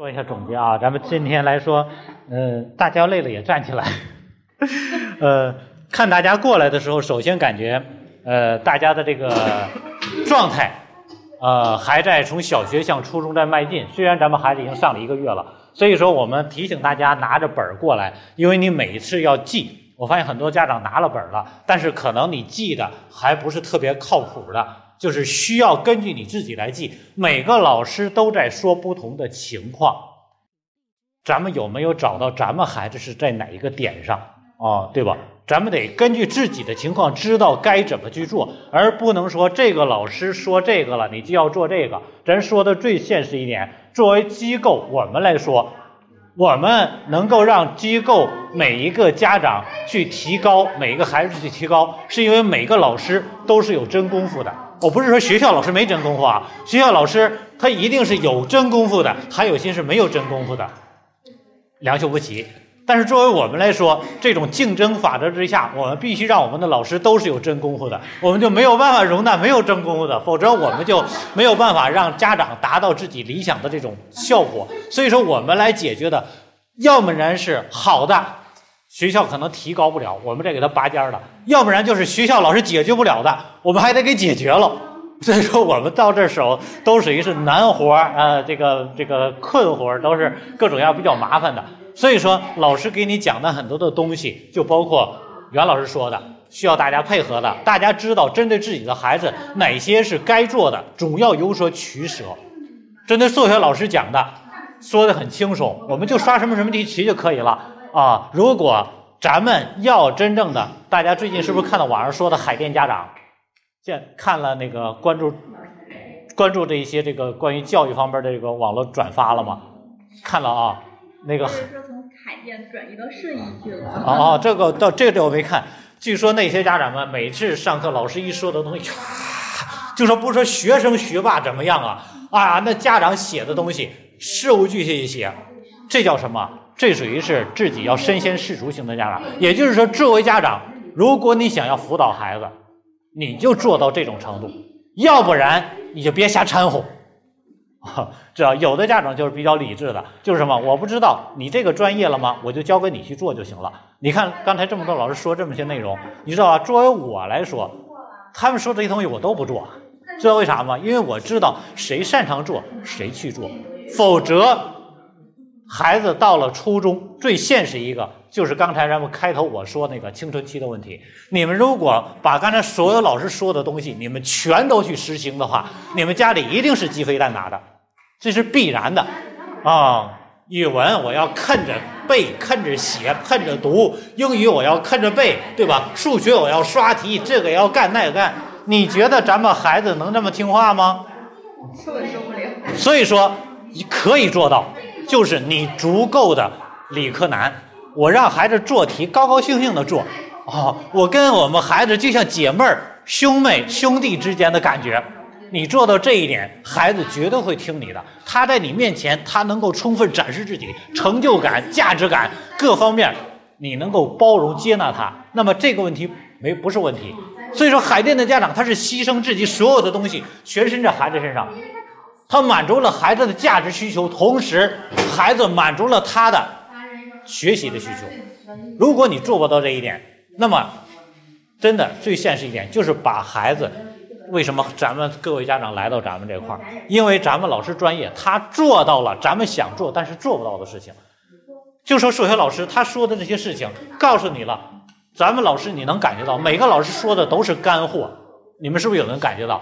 做一下总结啊，咱们今天来说，呃，大家累了也站起来。呃，看大家过来的时候，首先感觉，呃，大家的这个 状态，呃，还在从小学向初中在迈进。虽然咱们孩子已经上了一个月了，所以说我们提醒大家拿着本儿过来，因为你每一次要记。我发现很多家长拿了本儿了，但是可能你记的还不是特别靠谱的。就是需要根据你自己来记，每个老师都在说不同的情况，咱们有没有找到咱们孩子是在哪一个点上啊？对吧？咱们得根据自己的情况知道该怎么去做，而不能说这个老师说这个了，你就要做这个。咱说的最现实一点，作为机构，我们来说，我们能够让机构每一个家长去提高，每一个孩子去提高，是因为每个老师都是有真功夫的。我不是说学校老师没真功夫啊，学校老师他一定是有真功夫的，还有些是没有真功夫的，良莠不齐。但是作为我们来说，这种竞争法则之下，我们必须让我们的老师都是有真功夫的，我们就没有办法容纳没有真功夫的，否则我们就没有办法让家长达到自己理想的这种效果。所以说，我们来解决的，要么然是好的。学校可能提高不了，我们再给他拔尖儿了；要不然就是学校老师解决不了的，我们还得给解决了。所以说，我们到这时候都属于是难活儿啊，这个这个困活儿都是各种样比较麻烦的。所以说，老师给你讲的很多的东西，就包括袁老师说的，需要大家配合的。大家知道，针对自己的孩子，哪些是该做的，总要有所取舍。针对数学老师讲的，说的很轻松，我们就刷什么什么题题就可以了。啊，如果咱们要真正的，大家最近是不是看到网上说的海淀家长，见看了那个关注关注这一些这个关于教育方面的这个网络转发了吗？看了啊，那个。说从海淀转移到顺义去了。哦哦，这个到这个我没看。据说那些家长们每次上课，老师一说的东西，就说不说学生学霸怎么样啊？啊，那家长写的东西事无巨细一写，这叫什么？这属于是自己要身先士卒型的家长，也就是说，作为家长，如果你想要辅导孩子，你就做到这种程度，要不然你就别瞎掺和。知道有的家长就是比较理智的，就是什么，我不知道你这个专业了吗？我就交给你去做就行了。你看刚才这么多老师说这么些内容，你知道吧？作为我来说，他们说这些东西我都不做，知道为啥吗？因为我知道谁擅长做谁去做，否则。孩子到了初中，最现实一个就是刚才咱们开头我说那个青春期的问题。你们如果把刚才所有老师说的东西，你们全都去实行的话，你们家里一定是鸡飞蛋打的，这是必然的啊！语文我要看着背，看着写，看着读；英语我要看着背，对吧？数学我要刷题，这个要干那个干。你觉得咱们孩子能这么听话吗？受不了。所以说，可以做到。就是你足够的理科男，我让孩子做题高高兴兴的做，啊，我跟我们孩子就像姐妹、兄妹、兄弟之间的感觉。你做到这一点，孩子绝对会听你的。他在你面前，他能够充分展示自己成就感、价值感各方面，你能够包容接纳他，那么这个问题没不是问题。所以说，海淀的家长他是牺牲自己所有的东西，全身在孩子身上。他满足了孩子的价值需求，同时孩子满足了他的学习的需求。如果你做不到这一点，那么真的最现实一点就是把孩子。为什么咱们各位家长来到咱们这块儿？因为咱们老师专业，他做到了咱们想做但是做不到的事情。就说数学老师他说的这些事情，告诉你了，咱们老师你能感觉到，每个老师说的都是干货。你们是不是有人感觉到？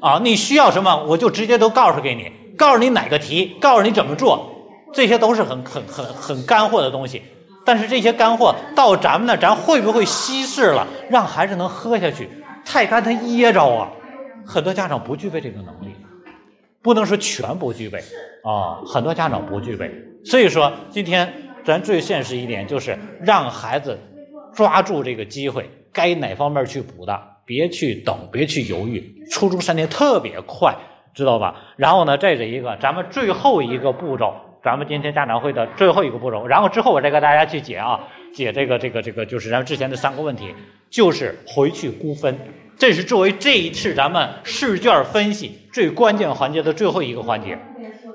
啊，你需要什么，我就直接都告诉给你，告诉你哪个题，告诉你怎么做，这些都是很很很很干货的东西。但是这些干货到咱们那，咱会不会稀释了，让孩子能喝下去？太干他噎着啊！很多家长不具备这个能力，不能说全不具备啊，很多家长不具备。所以说，今天咱最现实一点就是让孩子抓住这个机会，该哪方面去补的。别去等，别去犹豫，初中三年特别快，知道吧？然后呢，这是一个咱们最后一个步骤，咱们今天家长会的最后一个步骤。然后之后我再给大家去解啊，解这个这个这个，就是咱们之前的三个问题，就是回去估分。这是作为这一次咱们试卷分析最关键环节的最后一个环节。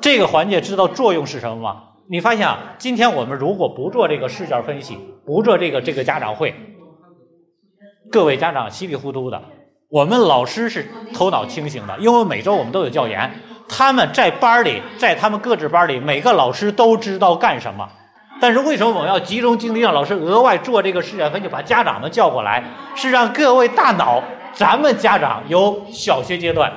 这个环节知道作用是什么吗？你发现啊，今天我们如果不做这个试卷分析，不做这个这个家长会，各位家长稀里糊涂的，我们老师是头脑清醒的，因为每周我们都有教研，他们在班里，在他们各自班里，每个老师都知道干什么。但是为什么我们要集中精力让老师额外做这个试卷分析，把家长们叫过来，是让各位大脑，咱们家长由小学阶段。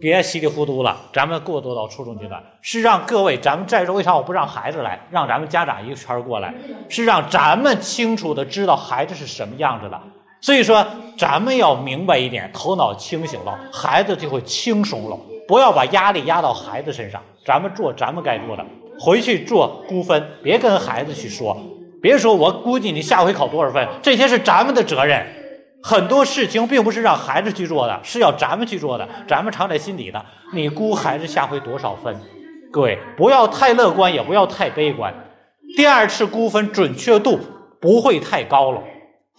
别稀里糊涂了，咱们过渡到初中阶段，是让各位，咱们在座为啥我不让孩子来，让咱们家长一个圈过来，是让咱们清楚的知道孩子是什么样子的。所以说，咱们要明白一点，头脑清醒了，孩子就会轻松了。不要把压力压到孩子身上，咱们做咱们该做的，回去做估分，别跟孩子去说，别说我估计你下回考多少分，这些是咱们的责任。很多事情并不是让孩子去做的，是要咱们去做的。咱们藏在心底的。你估孩子下回多少分？各位不要太乐观，也不要太悲观。第二次估分准确度不会太高了，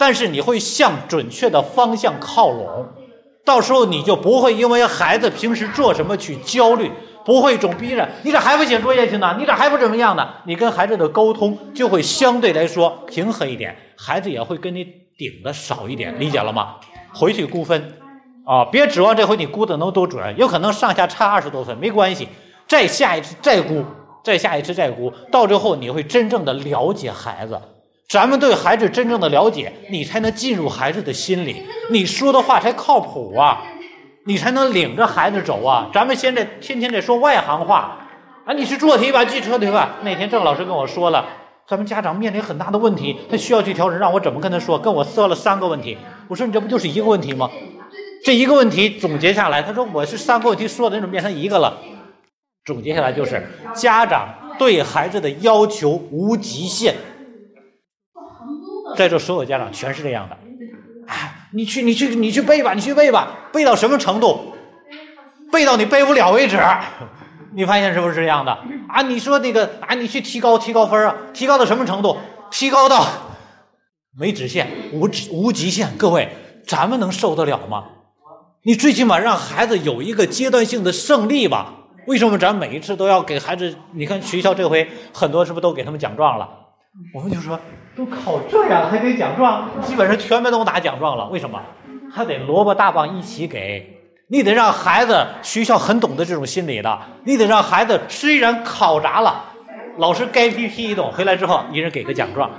但是你会向准确的方向靠拢。到时候你就不会因为孩子平时做什么去焦虑，不会总逼着你咋还不写作业去呢？你咋还不怎么样呢？你跟孩子的沟通就会相对来说平和一点，孩子也会跟你。顶的少一点，理解了吗？回去估分，啊，别指望这回你估的能多准，有可能上下差二十多分，没关系，再下一次再估，再下一次再估，到最后你会真正的了解孩子。咱们对孩子真正的了解，你才能进入孩子的心里，你说的话才靠谱啊，你才能领着孩子走啊。咱们现在天天在说外行话，啊，你去做题吧，记车题吧。那天郑老师跟我说了。咱们家长面临很大的问题，他需要去调整，让我怎么跟他说？跟我说了三个问题，我说你这不就是一个问题吗？这一个问题总结下来，他说我是三个问题说的，你怎么变成一个了？总结下来就是家长对孩子的要求无极限。在座所有家长全是这样的，哎，你去你去你去背吧，你去背吧，背到什么程度？背到你背不了为止。你发现是不是这样的啊？你说那个啊，你去提高提高分啊？提高到什么程度？提高到没止线、无无极限。各位，咱们能受得了吗？你最起码让孩子有一个阶段性的胜利吧。为什么咱每一次都要给孩子？你看学校这回很多是不是都给他们奖状了？我们就说都考这样还给奖状，基本上全班都拿奖状了。为什么？还得萝卜大棒一起给。你得让孩子学校很懂得这种心理的，你得让孩子虽然考砸了，老师该批批一顿，回来之后一人给个奖状，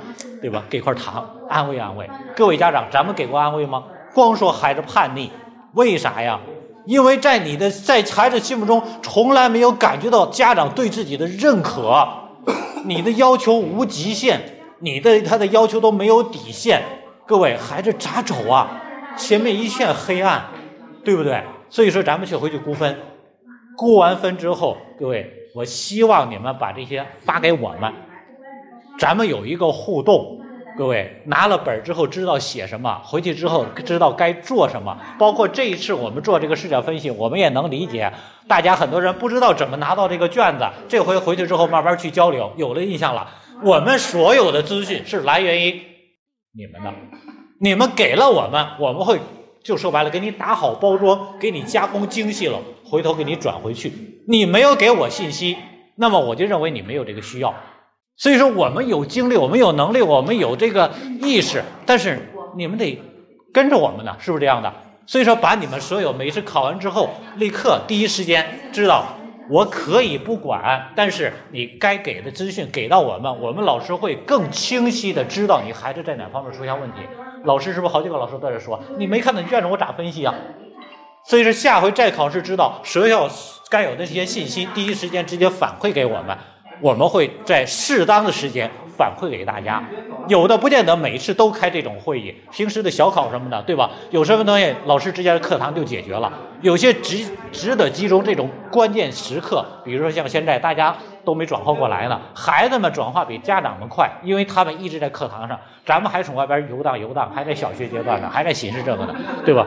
对吧？给块糖，安慰安慰。各位家长，咱们给过安慰吗？光说孩子叛逆，为啥呀？因为在你的在孩子心目中，从来没有感觉到家长对自己的认可，你的要求无极限，你的他的要求都没有底线。各位孩子咋走啊？前面一片黑暗，对不对？所以说，咱们去回去估分，估完分之后，各位，我希望你们把这些发给我们，咱们有一个互动。各位拿了本儿之后知道写什么，回去之后知道该做什么。包括这一次我们做这个视角分析，我们也能理解。大家很多人不知道怎么拿到这个卷子，这回回去之后慢慢去交流，有了印象了。我们所有的资讯是来源于你们的，你们给了我们，我们会。就说白了，给你打好包装，给你加工精细了，回头给你转回去。你没有给我信息，那么我就认为你没有这个需要。所以说，我们有精力，我们有能力，我们有这个意识，但是你们得跟着我们呢，是不是这样的？所以说，把你们所有每次考完之后，立刻第一时间知道。我可以不管，但是你该给的资讯给到我们，我们老师会更清晰的知道你孩子在哪方面出现问题。老师是不是好几个老师在这说？你没看到卷子，我咋分析啊？所以说下回再考试，知道学校该有的这些信息，第一时间直接反馈给我们，我们会在适当的时间。反馈给大家，有的不见得每次都开这种会议，平时的小考什么的，对吧？有什么东西老师之间的课堂就解决了。有些值值得集中这种关键时刻，比如说像现在大家都没转化过来呢，孩子们转化比家长们快，因为他们一直在课堂上，咱们还从外边游荡游荡，还在小学阶段呢，还在寻思这个呢，对吧？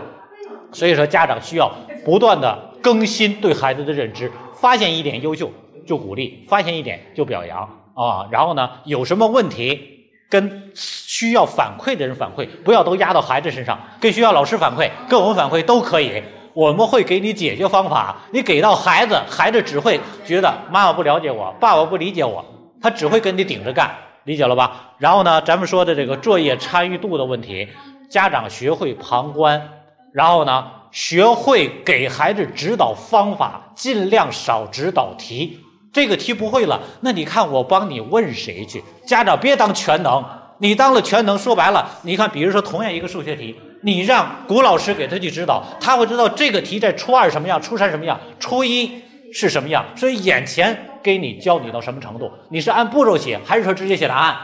所以说家长需要不断的更新对孩子的认知，发现一点优秀就鼓励，发现一点就表扬。啊，然后呢，有什么问题跟需要反馈的人反馈，不要都压到孩子身上，跟学校老师反馈，跟我们反馈都可以。我们会给你解决方法。你给到孩子，孩子只会觉得妈妈不了解我，爸爸不理解我，他只会跟你顶着干，理解了吧？然后呢，咱们说的这个作业参与度的问题，家长学会旁观，然后呢，学会给孩子指导方法，尽量少指导题。这个题不会了，那你看我帮你问谁去？家长别当全能，你当了全能，说白了，你看，比如说同样一个数学题。你让古老师给他去指导，他会知道这个题在初二什么样，初三什么样，初一是什么样。所以眼前给你教你到什么程度，你是按步骤写，还是说直接写答案？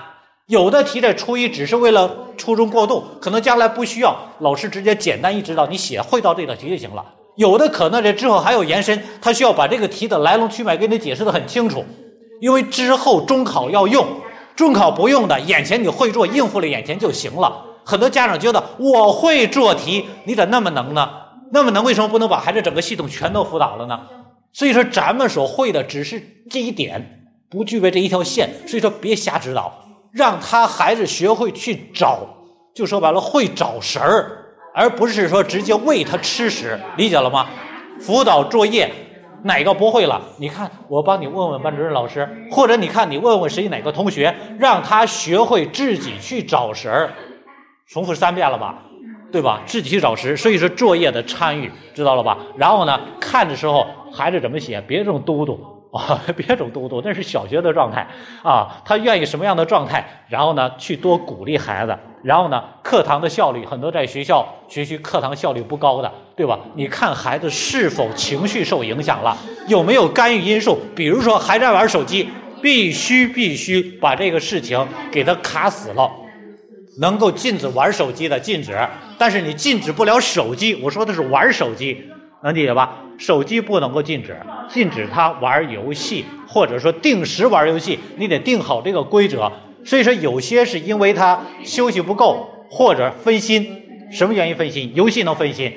有的题在初一只是为了初中过渡，可能将来不需要，老师直接简单一指导，你写会到这道题就行了。有的可能这之后还有延伸，他需要把这个题的来龙去脉给你解释的很清楚，因为之后中考要用，中考不用的，眼前你会做，应付了眼前就行了。很多家长觉得我会做题，你咋那么能呢？那么能，为什么不能把孩子整个系统全都辅导了呢？所以说，咱们所会的只是这一点，不具备这一条线。所以说，别瞎指导，让他孩子学会去找，就说白了，会找神儿，而不是说直接喂他吃食，理解了吗？辅导作业哪个不会了？你看，我帮你问问班主任老师，或者你看你问问谁哪个同学，让他学会自己去找食儿。重复三遍了吧，对吧？自己去找食，所以说作业的参与，知道了吧？然后呢，看的时候孩子怎么写，别这么嘟嘟 啊，别总嘟嘟，那是小学的状态啊。他愿意什么样的状态？然后呢，去多鼓励孩子。然后呢，课堂的效率，很多在学校学习课堂效率不高的，对吧？你看孩子是否情绪受影响了，有没有干预因素？比如说还在玩手机，必须必须把这个事情给他卡死了。能够禁止玩手机的禁止，但是你禁止不了手机。我说的是玩手机，能理解吧？手机不能够禁止，禁止他玩游戏，或者说定时玩游戏，你得定好这个规则。所以说，有些是因为他休息不够或者分心，什么原因分心？游戏能分心。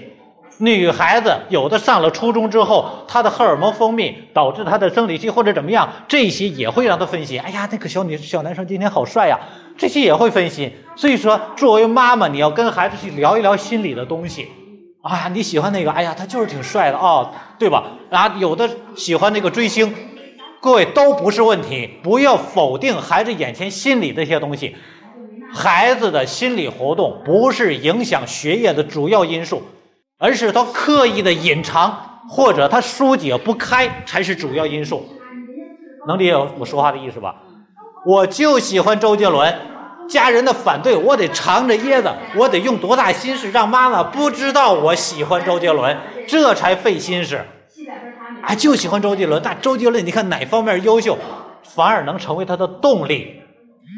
女孩子有的上了初中之后，她的荷尔蒙分泌导致她的生理期或者怎么样，这些也会让她分心。哎呀，那个小女小男生今天好帅呀，这些也会分心。所以说，作为妈妈，你要跟孩子去聊一聊心理的东西。啊，你喜欢那个？哎呀，他就是挺帅的哦，对吧？啊，有的喜欢那个追星，各位都不是问题，不要否定孩子眼前心理这些东西。孩子的心理活动不是影响学业的主要因素。而是他刻意的隐藏，或者他疏解不开，才是主要因素。能理解我说话的意思吧？我就喜欢周杰伦，家人的反对，我得藏着掖着，我得用多大心思让妈妈不知道我喜欢周杰伦，这才费心思。啊，就喜欢周杰伦，那周杰伦你看哪方面优秀，反而能成为他的动力。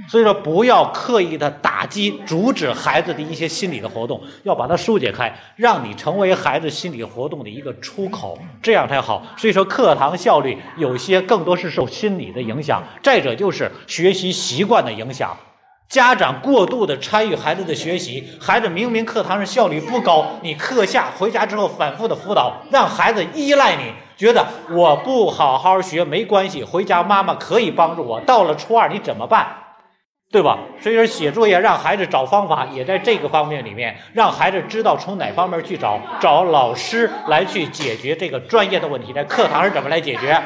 所以说，不要刻意的打击、阻止孩子的一些心理的活动，要把它疏解开，让你成为孩子心理活动的一个出口，这样才好。所以说，课堂效率有些更多是受心理的影响，再者就是学习习惯的影响。家长过度的参与孩子的学习，孩子明明课堂上效率不高，你课下回家之后反复的辅导，让孩子依赖你，觉得我不好好学没关系，回家妈妈可以帮助我。到了初二你怎么办？对吧？所以说写作业让孩子找方法，也在这个方面里面，让孩子知道从哪方面去找，找老师来去解决这个专业的问题，在课堂上怎么来解决？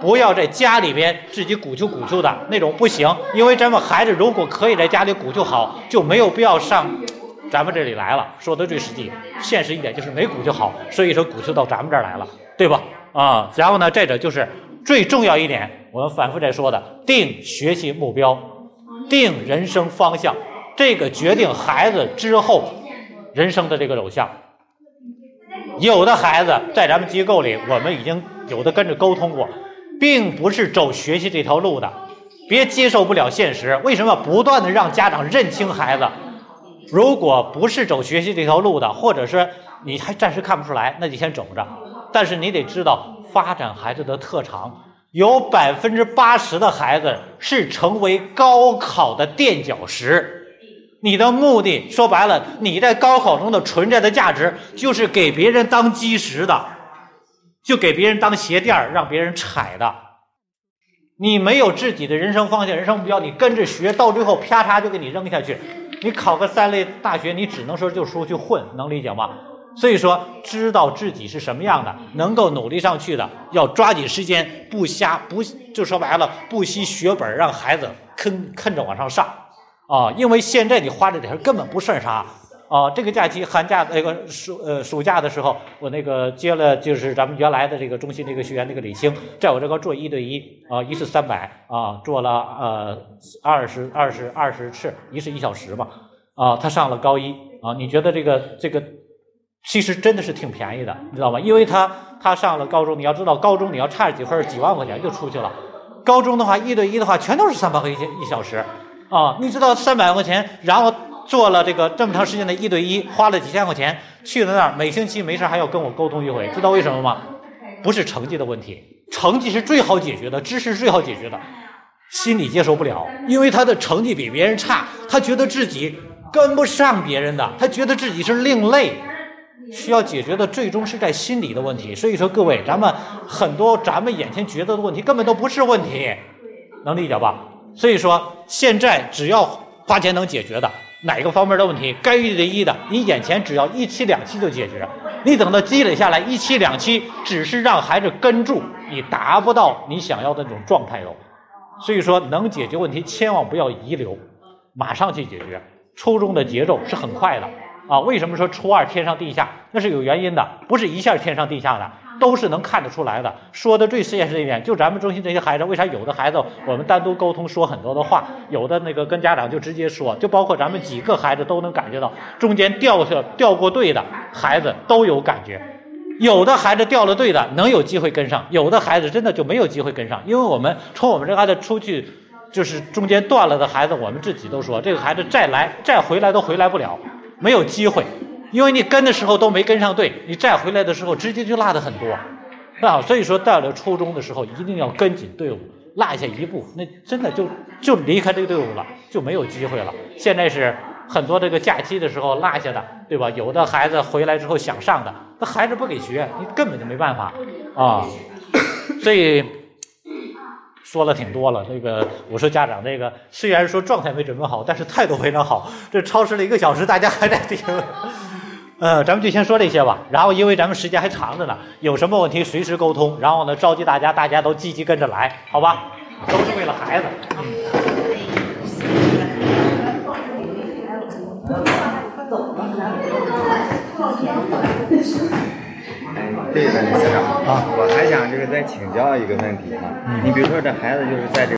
不要在家里边自己鼓秋鼓秋的那种不行，因为咱们孩子如果可以在家里鼓秋好，就没有必要上咱们这里来了。说的最实际、现实一点，就是没鼓秋好，所以说鼓秋到咱们这儿来了，对吧？啊，然后呢，再者就是最重要一点，我们反复在说的，定学习目标。定人生方向，这个决定孩子之后人生的这个走向。有的孩子在咱们机构里，我们已经有的跟着沟通过，并不是走学习这条路的，别接受不了现实。为什么不断的让家长认清孩子？如果不是走学习这条路的，或者是你还暂时看不出来，那就先走着。但是你得知道发展孩子的特长。有百分之八十的孩子是成为高考的垫脚石。你的目的说白了，你在高考中的存在的价值就是给别人当基石的，就给别人当鞋垫儿，让别人踩的。你没有自己的人生方向、人生目标，你跟着学，到最后啪嚓就给你扔下去。你考个三类大学，你只能说就出去混，能理解吗？所以说，知道自己是什么样的，能够努力上去的，要抓紧时间，不瞎不就说白了，不惜血本让孩子坑坑着往上上啊！因为现在你花这点钱根本不算啥啊！这个假期寒假那个暑呃暑假的时候，我那个接了就是咱们原来的这个中心那个学员那个李青，在我这个做一对一啊，一次三百啊，做了呃二十二十二十次，一次一小时嘛啊，他上了高一啊，你觉得这个这个？其实真的是挺便宜的，你知道吧？因为他他上了高中，你要知道高中你要差几分，几万块钱就出去了。高中的话，一对一的话，全都是三百块钱一小时啊！你知道三百块钱，然后做了这个这么长时间的一对一，花了几千块钱，去了那儿，每星期没事还要跟我沟通一回，知道为什么吗？不是成绩的问题，成绩是最好解决的，知识最好解决的，心理接受不了，因为他的成绩比别人差，他觉得自己跟不上别人的，他觉得自己是另类。需要解决的最终是在心理的问题，所以说各位，咱们很多咱们眼前觉得的问题根本都不是问题，能理解吧？所以说现在只要花钱能解决的哪个方面的问题，该一对一的，你眼前只要一期两期就解决，你等到积累下来一期两期，只是让孩子跟住，你达不到你想要的那种状态喽。所以说能解决问题，千万不要遗留，马上去解决。初中的节奏是很快的。啊，为什么说初二天上地下？那是有原因的，不是一下天上地下的，都是能看得出来的。说的最现实一点，就咱们中心这些孩子，为啥有的孩子我们单独沟通说很多的话，有的那个跟家长就直接说，就包括咱们几个孩子都能感觉到，中间掉下掉过队的孩子都有感觉，有的孩子掉了队的能有机会跟上，有的孩子真的就没有机会跟上，因为我们从我们这孩子出去，就是中间断了的孩子，我们自己都说，这个孩子再来再回来都回来不了。没有机会，因为你跟的时候都没跟上队，你再回来的时候直接就落的很多，啊，所以说到了初中的时候一定要跟紧队伍，落下一步，那真的就就离开这个队伍了，就没有机会了。现在是很多这个假期的时候落下的，对吧？有的孩子回来之后想上的，那孩子不给学，你根本就没办法啊，所以。说了挺多了，那个我说家长那个虽然说状态没准备好，但是态度非常好。这超时了一个小时，大家还在听。呃，咱们就先说这些吧。然后因为咱们时间还长着呢，有什么问题随时沟通。然后呢，召集大家，大家都积极跟着来，好吧？都是为了孩子。嗯对了，李校长啊，我还想就是再请教一个问题哈，你比如说这孩子就是在这。